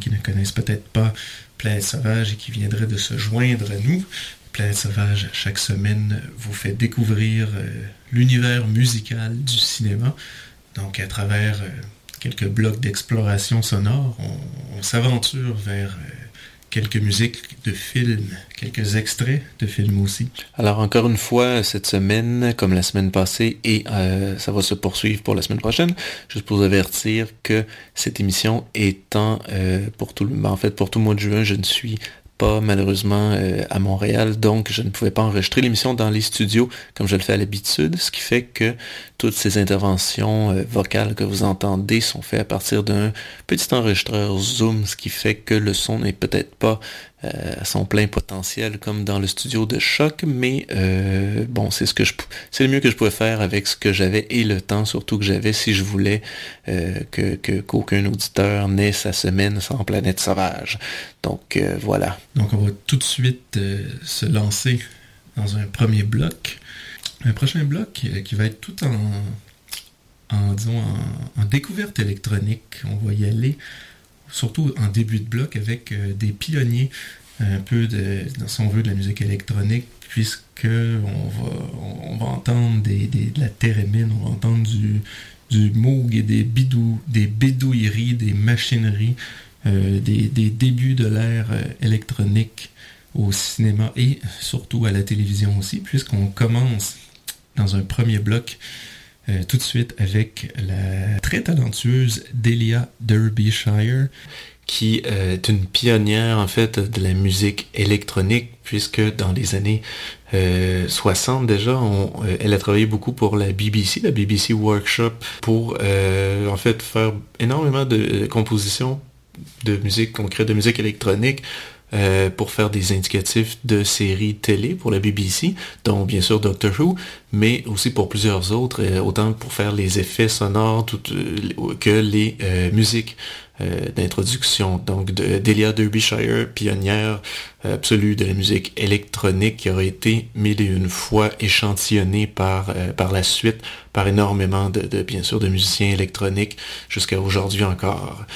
qui ne connaissent peut-être pas Planète Sauvage et qui viendraient de se joindre à nous, Planète Sauvage, chaque semaine, vous fait découvrir euh, l'univers musical du cinéma. Donc à travers euh, quelques blocs d'exploration sonore, on, s'aventure vers... Euh, quelques musiques de films, quelques extraits de films aussi. Alors encore une fois, cette semaine, comme la semaine passée, et euh, ça va se poursuivre pour la semaine prochaine, juste pour vous avertir que cette émission étant euh, pour tout le, en fait pour tout le mois de juin, je ne suis pas malheureusement euh, à Montréal, donc je ne pouvais pas enregistrer l'émission dans les studios comme je le fais à l'habitude, ce qui fait que toutes ces interventions euh, vocales que vous entendez sont faites à partir d'un petit enregistreur Zoom, ce qui fait que le son n'est peut-être pas à son plein potentiel comme dans le studio de choc, mais euh, bon, c'est ce que je c'est le mieux que je pouvais faire avec ce que j'avais et le temps surtout que j'avais si je voulais euh, que qu'aucun auditeur n'ait sa semaine sans planète sauvage. Donc voilà. Donc on va tout de suite se lancer dans un premier bloc. Un prochain bloc qui va être tout en, en disons en découverte électronique. On va y aller surtout en début de bloc, avec euh, des pionniers un peu de, si on de la musique électronique, puisque on va, entendre des, de la thérémine, on va entendre du, du Moog et des, bidou, des bidouilleries, des machineries, euh, des, des, débuts de l'ère euh, électronique au cinéma et surtout à la télévision aussi, puisqu'on commence dans un premier bloc euh, tout de suite avec la très talentueuse Delia Derbyshire qui euh, est une pionnière en fait de la musique électronique puisque dans les années 60 euh, déjà, elle a travaillé beaucoup pour la BBC, la BBC Workshop, pour en fait faire énormément de compositions de musique concrète, de musique électronique euh, pour faire des indicatifs de séries télé pour la BBC, dont bien sûr Doctor Who, mais aussi pour plusieurs autres, euh, autant pour faire les effets sonores euh, que les musiques d'introduction. Donc Delia Derbyshire, pionnière absolue de la musique électronique, qui aura été mille et une fois échantillonnée par, par la suite par énormément de, bien sûr de musiciens électroniques jusqu'à aujourd'hui encore.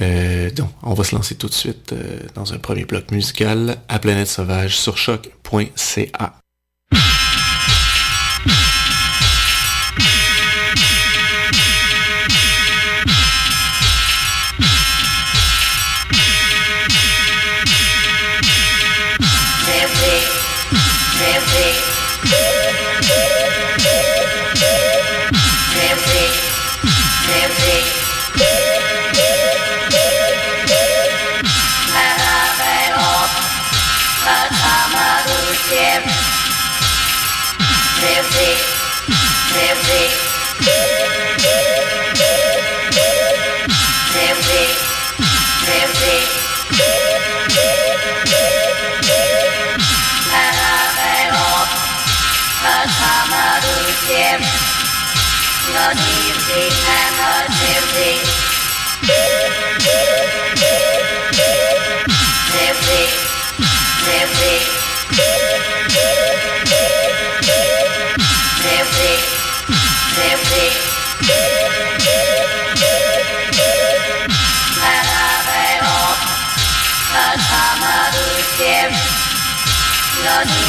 Euh, donc, on va se lancer tout de suite euh, dans un premier bloc musical à Planète Sauvage sur choc.ca.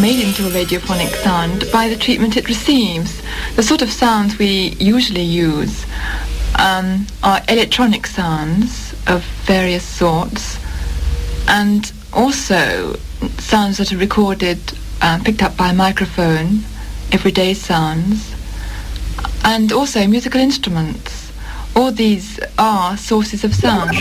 made into a radiophonic sound by the treatment it receives. The sort of sounds we usually use um, are electronic sounds of various sorts and also sounds that are recorded, uh, picked up by a microphone, everyday sounds, and also musical instruments. All these are sources of sound.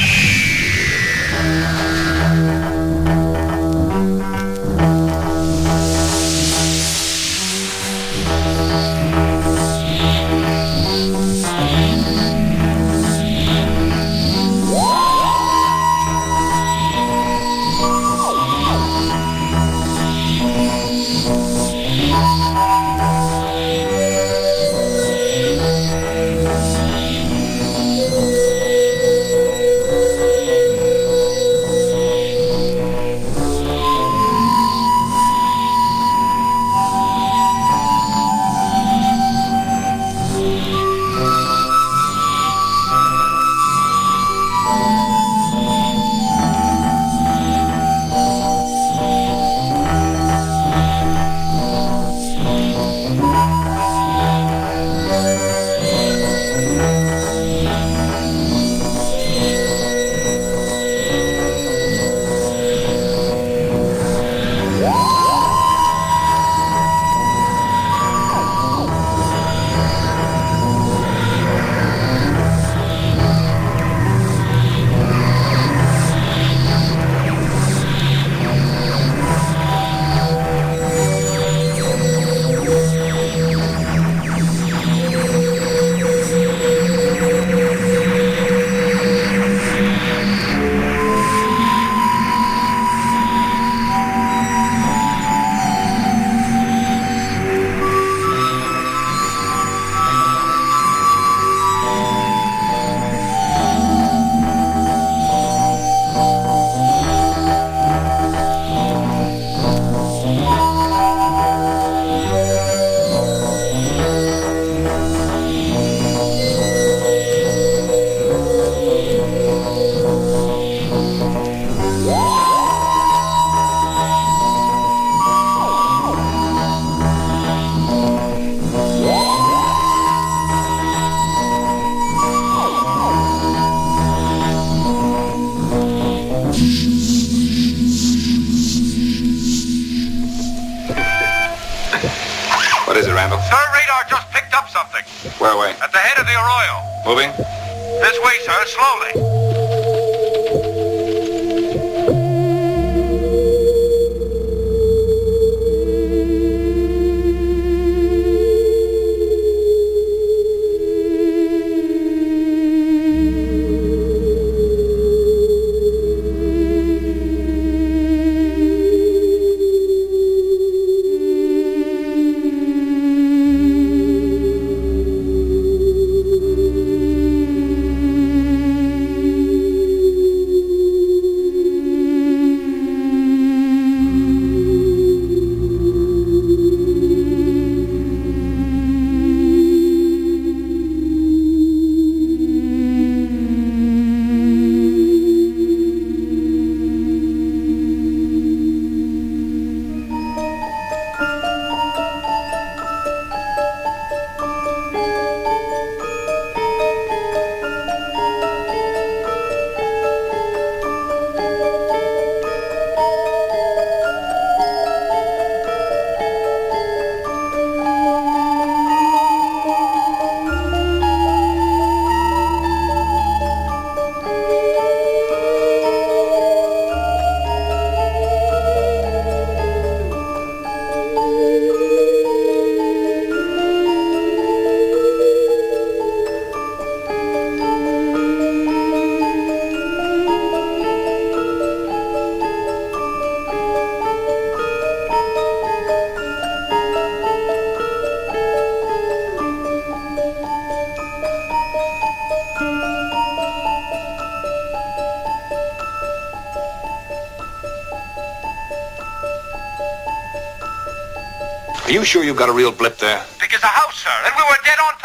You sure you've got a real blip there? Think it's a house, sir, and we were dead on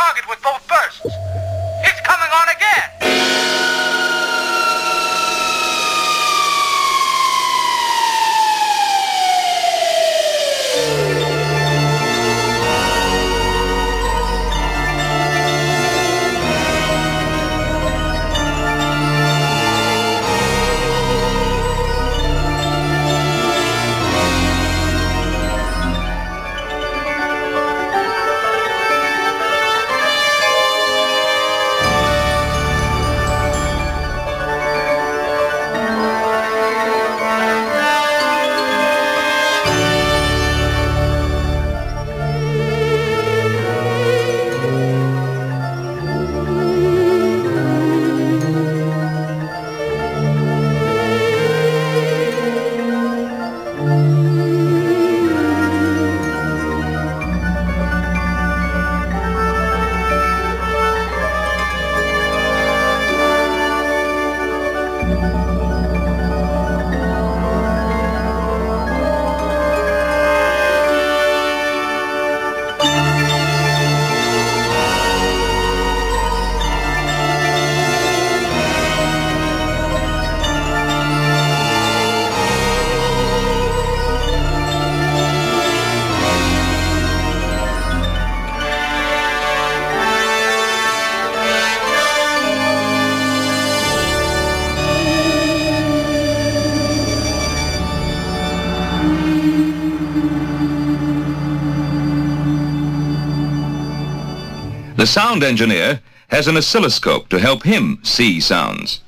The sound engineer has an oscilloscope to help him see sounds.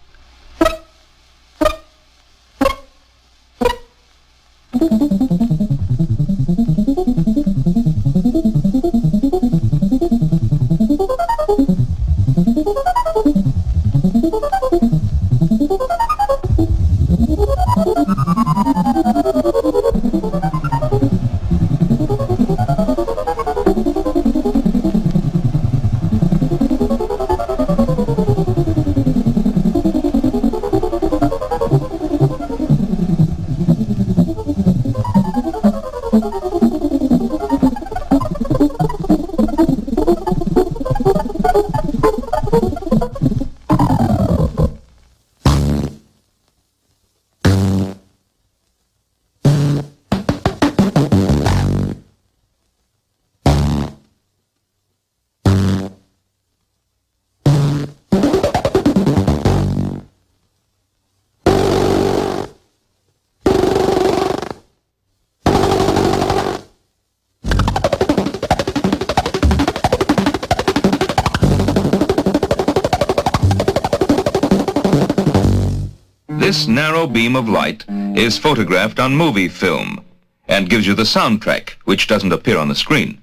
Beam of light is photographed on movie film and gives you the soundtrack, which doesn't appear on the screen.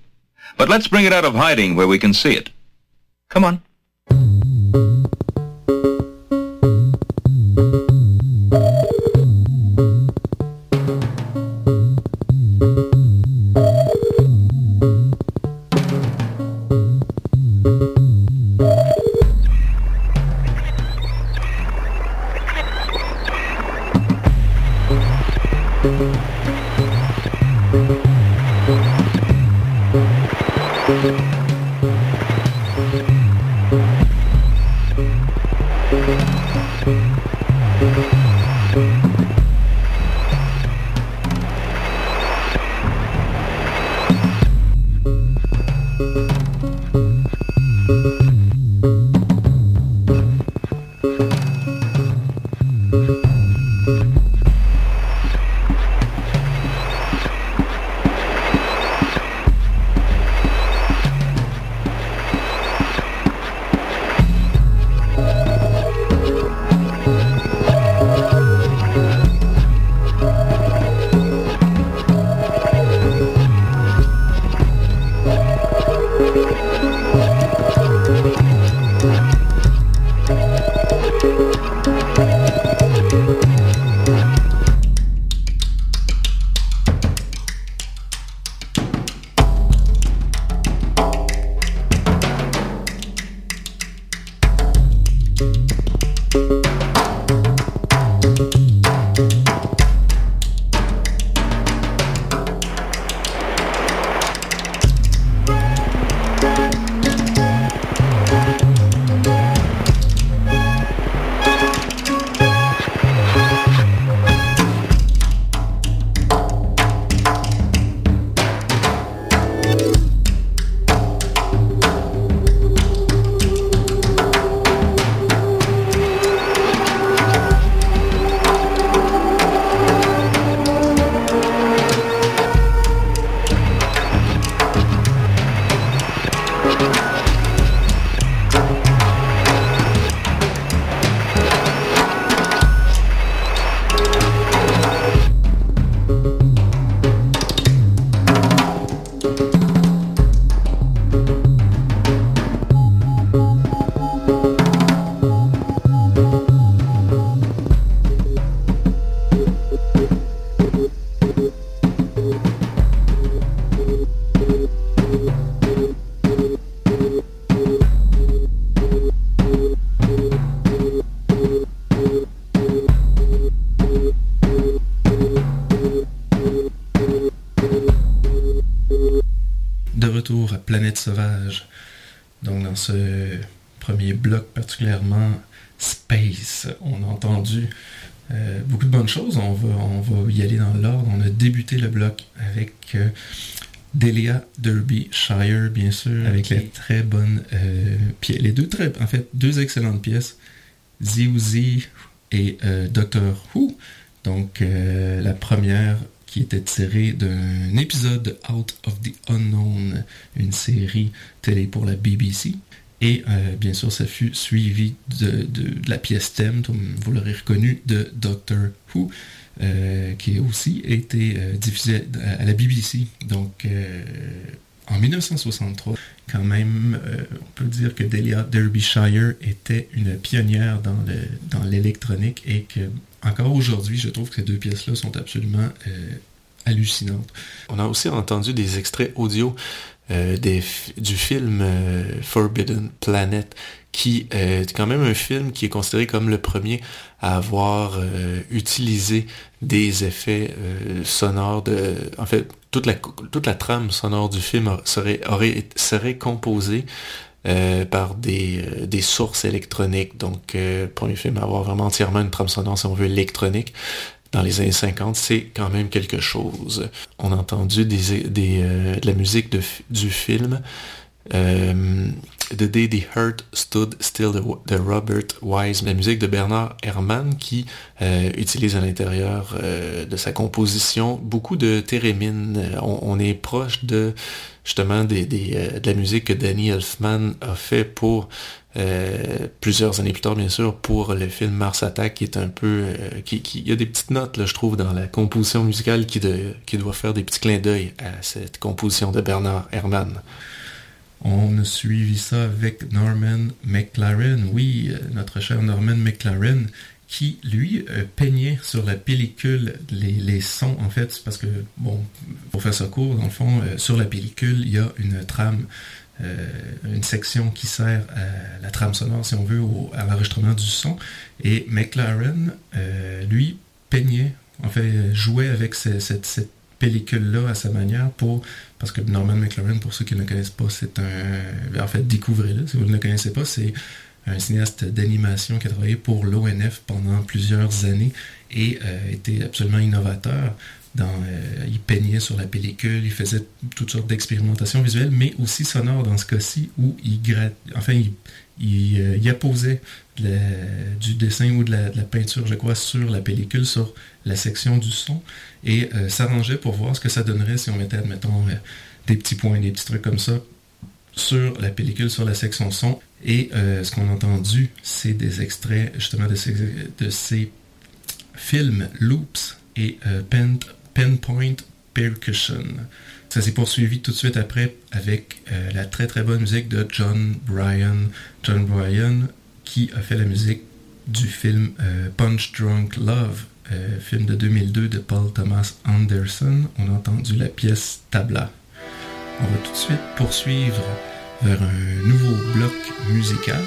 But let's bring it out of hiding where we can see it. Come on. Retour à Planète Sauvage. Donc dans ce premier bloc particulièrement Space, on a entendu euh, beaucoup de bonnes choses. On va, on va y aller dans l'ordre. On a débuté le bloc avec euh, Delia Derbyshire, bien sûr, avec les très bonnes euh, pièces. Les deux très, en fait, deux excellentes pièces. Z et euh, Doctor Who. Donc la première qui était tirée d'un épisode de Out of the Unknown, une série télé pour la BBC. Et euh, bien sûr, ça fut suivi de, la pièce thème, vous l'aurez reconnu, de Doctor Who, euh, qui a aussi été euh, diffusée à, la BBC. Donc, euh, en 1963, quand même, on peut dire que Delia Derbyshire était une pionnière dans le dans l'électronique et que encore aujourd'hui, je trouve que ces deux pièces-là sont absolument euh, hallucinantes. On a aussi entendu des extraits audio euh, du film euh, Forbidden Planet, qui est quand même un film qui est considéré comme le premier à avoir utilisé des effets sonores. En fait, toute la, trame sonore du film serait composée euh, par des, euh, des sources électroniques. Donc, euh, premier film à avoir vraiment entièrement une trame sonore, si on veut, électronique dans les années 50, c'est quand même quelque chose. On a entendu des, des, euh, de la musique de du film The Day the Heart Stood Still de, Robert Wise, la musique de Bernard Herrmann qui utilise à l'intérieur de sa composition beaucoup de thérémine. On est proche de justement des, de la musique que Danny Elfman a fait pour plusieurs années plus tard, bien sûr, pour le film Mars Attack, qui est un peu... qui, qui, il y a des petites notes, là, je trouve, dans la composition musicale qui, qui doit faire des petits clins d'œil à cette composition de Bernard Herrmann. On a suivi ça avec Norman McLaren, oui, notre cher Norman McLaren, qui, lui, peignait sur la pellicule les, sons, en fait, parce que, bon, pour faire ça court, dans le fond, sur la pellicule, il y a une trame euh, une section qui sert à la trame sonore, si on veut, à l'enregistrement du son. Et McLaren, euh, lui, peignait, en fait, jouait avec ce, cette, pellicule-là à sa manière pour. Parce que Norman McLaren, pour ceux qui ne connaissent pas, c'est un. En fait, découvrez-le. Si vous ne le connaissez pas, c'est un cinéaste d'animation qui a travaillé pour l'ONF pendant plusieurs années et euh, était absolument innovateur euh, il peignait sur la pellicule, il faisait toutes sortes d'expérimentations visuelles, mais aussi sonores dans ce cas-ci, où il, enfin, il, euh, apposait du dessin ou de la, de la, peinture, je crois, sur la pellicule, sur la section du son, et s'arrangeait pour voir ce que ça donnerait si on mettait, admettons, des petits points, des petits trucs comme ça sur la pellicule, sur la section son. Et euh, ce qu'on a entendu, c'est des extraits justement de ces, films Loops et euh, pen, Pinpoint Percussion. Ça s'est poursuivi tout de suite après avec euh, la très très bonne musique de John Bryan. John Bryan qui a fait la musique du film Punch Drunk Love, film de 2002 de Paul Thomas Anderson. On a entendu la pièce Tabla. On va tout de suite poursuivre vers un nouveau bloc musical.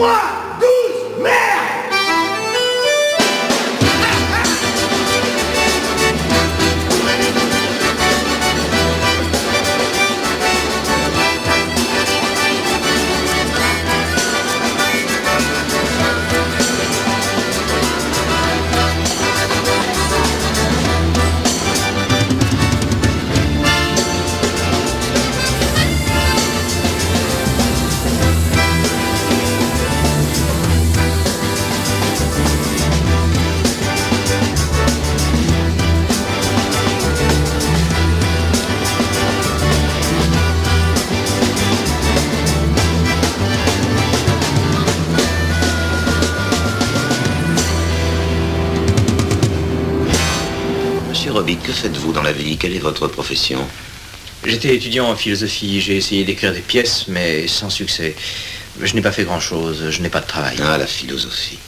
Que Quelle est votre profession J'étais étudiant en philosophie. J'ai essayé d'écrire des pièces, mais sans succès. Je n'ai pas fait grand-chose. Je n'ai pas de travail. Ah, la philosophie.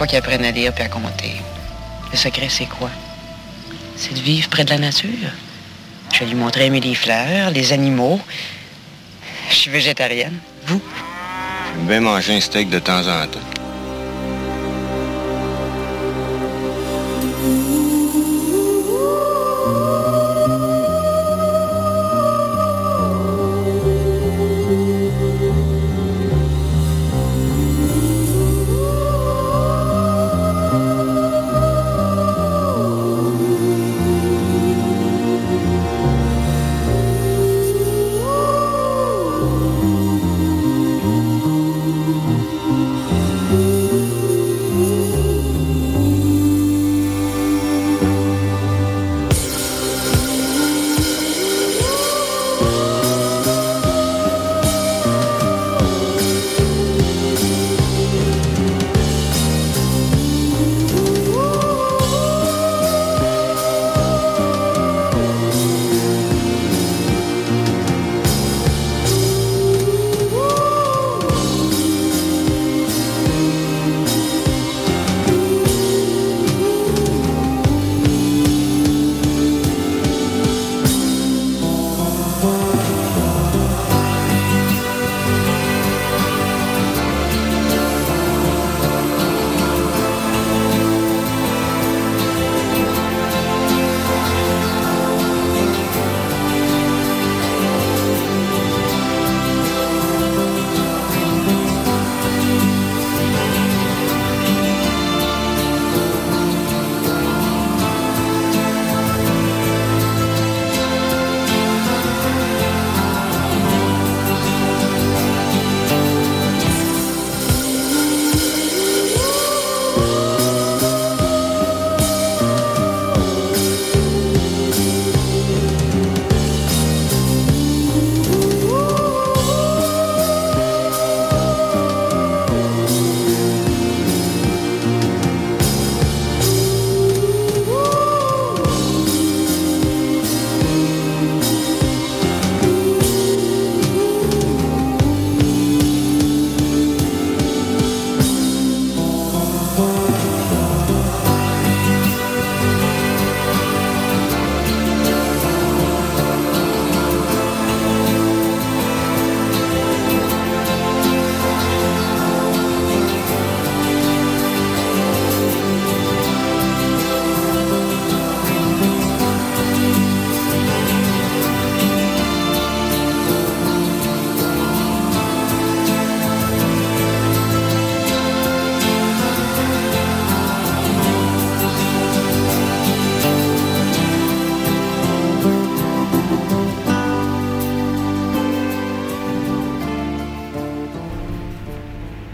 Pas qu'il apprenne à lire puis à compter. Le secret, c'est quoi? C'est de vivre près de la nature. Je lui montrer aimer les fleurs, les animaux. Je suis végétarienne. Vous? J'aime bien manger un steak de temps en temps.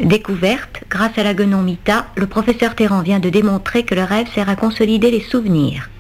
Découverte, grâce à la guenon Mita, le professeur Terran vient de démontrer que le rêve sert à consolider les souvenirs.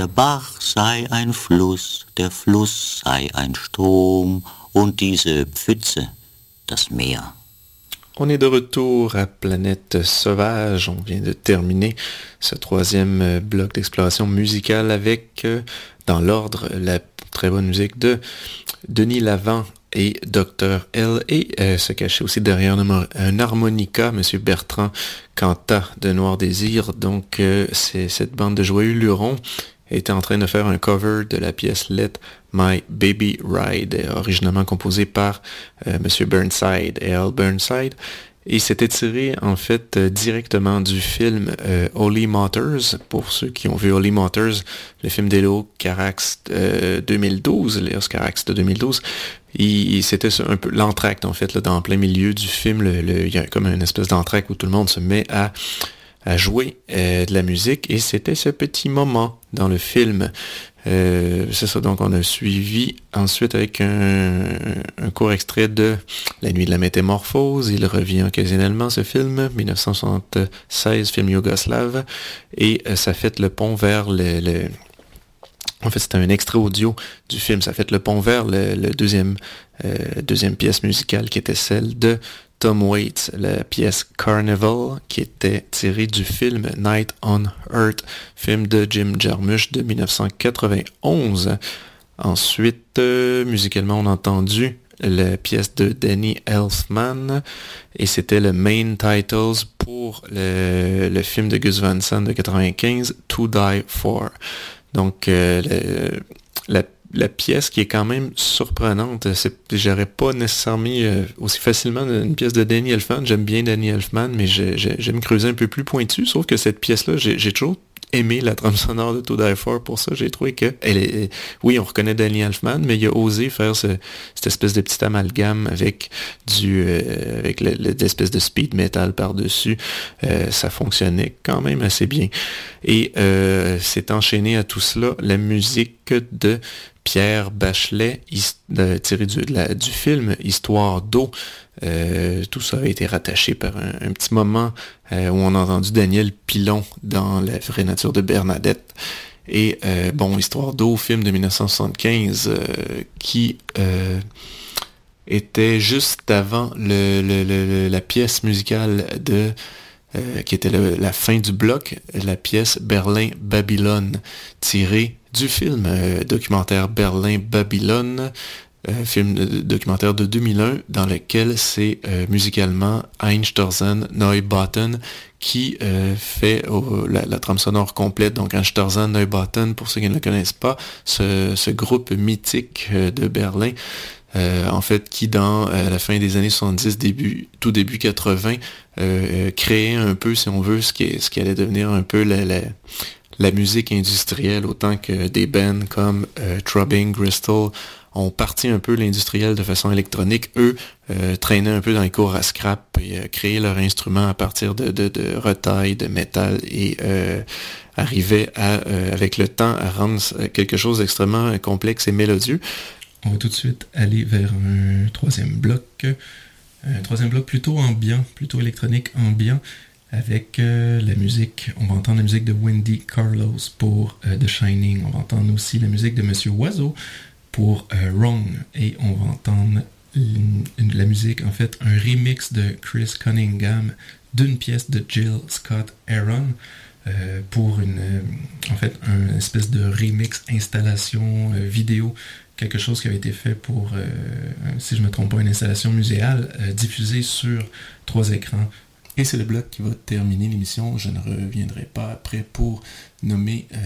Bach Strom Pfütze. On est de retour à Planète Sauvage. On vient de terminer ce troisième bloc d'exploration musicale avec, euh, dans l'ordre, la très bonne musique de Denis Lavant et Dr. L. Et euh, se cachait aussi derrière un, harmonica, M. Bertrand Canta de Noir Désir. Donc, euh, c'est cette bande de joyeux lurons était en train de faire un cover de la pièce Let My Baby Ride, originalement composée par euh, M. Burnside et Al Burnside. Et c'était tiré en fait euh, directement du film euh, Holy Motors. Pour ceux qui ont vu Holy Motors, le film d'Elo Carax 2012, Léos Carax de 2012, c'était un peu l'entracte en fait, là, dans plein milieu du film. il y a comme une espèce d'entracte où tout le monde se met à, à jouer euh, de la musique. Et c'était ce petit moment dans le film euh, c'est ça, donc on a suivi ensuite avec un, court extrait de La nuit de la métamorphose. Il revient occasionnellement ce film, 1976, film yougoslave, et euh, ça fait le pont vers le... en fait, c'était un extrait audio du film. Ça fait le pont vers le, deuxième, euh, deuxième pièce musicale qui était celle de Tom Waits, la pièce Carnival, qui était tirée du film Night on Earth, film de Jim Jarmusch de 1991. Ensuite, euh, musicalement, on a entendu la pièce de Danny Elfman et c'était le main titles pour le, film de Gus Van Sant de 95, To Die For. Donc, euh, la la pièce qui est quand même surprenante. J'aurais pas nécessairement mis euh, aussi facilement une pièce de Danny Elfman. J'aime bien Danny Elfman, mais j'aime creuser un peu plus pointu. Sauf que cette pièce-là, j'ai toujours aimé la trame sonore de To Die pour ça. J'ai trouvé que oui, on reconnaît Danny Elfman, mais il a osé faire cette espèce de petit amalgame avec du, euh, avec l'espèce de speed metal par-dessus. Euh, ça fonctionnait quand même assez bien. Et euh, c'est enchaîné à tout cela la musique de Pierre Bachelet, tiré du, film Histoire d'eau. Euh, tout ça a été rattaché par un, petit moment euh, où on a entendu Daniel Pilon dans La vraie nature de Bernadette. Et euh, bon, Histoire d'eau, film de 1975, qui était juste avant la pièce musicale de qui était la fin du bloc, la pièce Berlin-Babylone, tirée du film documentaire Berlin-Babylone euh, film documentaire de 2001 dans lequel c'est euh, musicalement Einstürzen Neubauten qui euh, fait la, trame sonore complète. Donc Einstürzen Neubauten, pour ceux qui ne le connaissent pas, ce, groupe mythique de Berlin, en fait, qui dans la fin des années 70, début, tout début 80, créait un peu, si on veut, ce qui, allait devenir un peu la, musique industrielle, autant que des bands comme Trubbing, Bristol, ont parti un peu l'industriel de façon électronique. Eux euh, traînaient un peu dans les cours à scrap et euh, créaient leur instrument à partir de, de, de de métal et euh, arrivaient à, euh, avec le temps à rendre quelque chose d'extrêmement complexe et mélodieux. On va tout de suite aller vers un troisième bloc. Un troisième bloc plutôt ambiant, plutôt électronique ambiant avec la musique, on va entendre la musique de Wendy Carlos pour The Shining, on va entendre aussi la musique de Monsieur Oiseau pour euh, Wrong. Et on va entendre la musique, en fait, un remix de Chris Cunningham d'une pièce de Jill Scott Aaron euh, pour une, euh, en fait, un espèce de remix installation vidéo, quelque chose qui avait été fait pour, si je ne me trompe pas, une installation muséale diffusée sur trois écrans et c'est le bloc qui va terminer l'émission. Je ne reviendrai pas après pour nommer euh,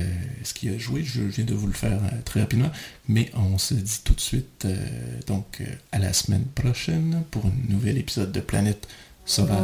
ce qui a joué. Je viens de vous le faire euh, très rapidement. Mais on se dit tout de suite euh, donc à la semaine prochaine pour un nouvel épisode de Planète Sauvage.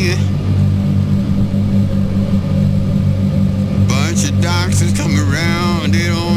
Me. Bunch of doctors come around, they don't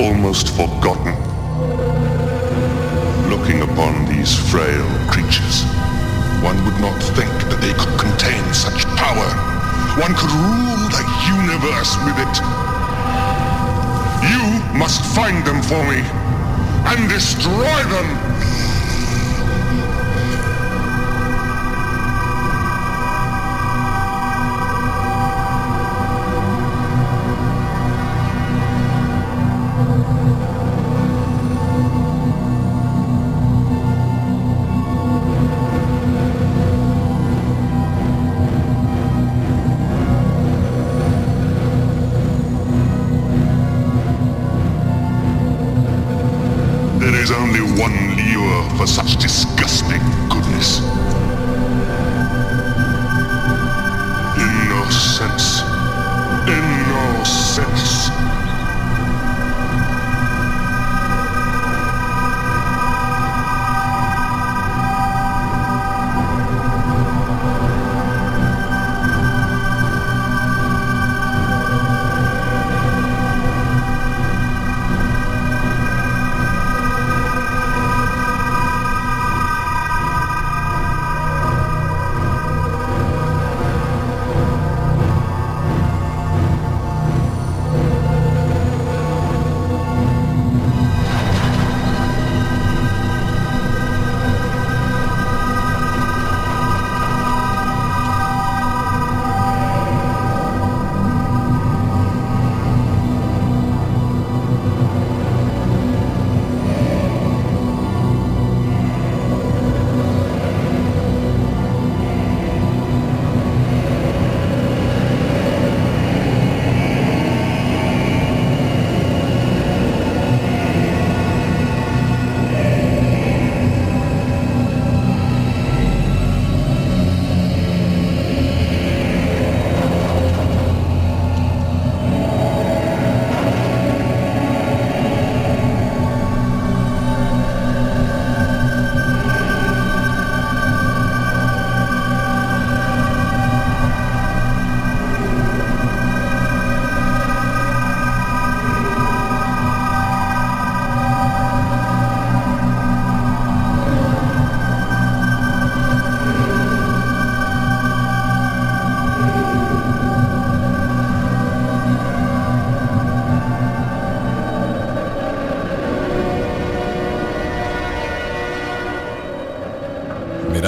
almost forgotten. Looking upon these frail creatures, one would not think that they could contain such power. One could rule the universe with it. You must find them for me and destroy them.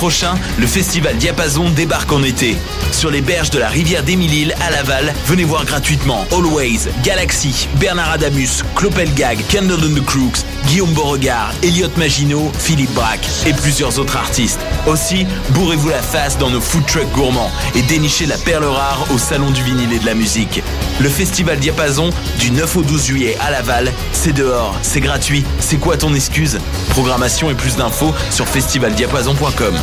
prochain, le festival Diapason débarque en été. Sur les berges de la rivière d'Émile-Île à Laval, venez voir gratuitement Always, Galaxy, Bernard Adamus, Clopelgag, Candle and the Crooks, Guillaume Beauregard, Elliot Maginot, Philippe Braque et plusieurs autres artistes. Aussi, bourrez-vous la face dans nos food trucks gourmands et dénichez la perle rare au Salon du vinyle et de la musique. Le festival Diapason, du 9 au 12 juillet à Laval, c'est dehors, c'est gratuit, c'est quoi ton excuse? Programmation et plus d'infos sur festivaldiapason.com.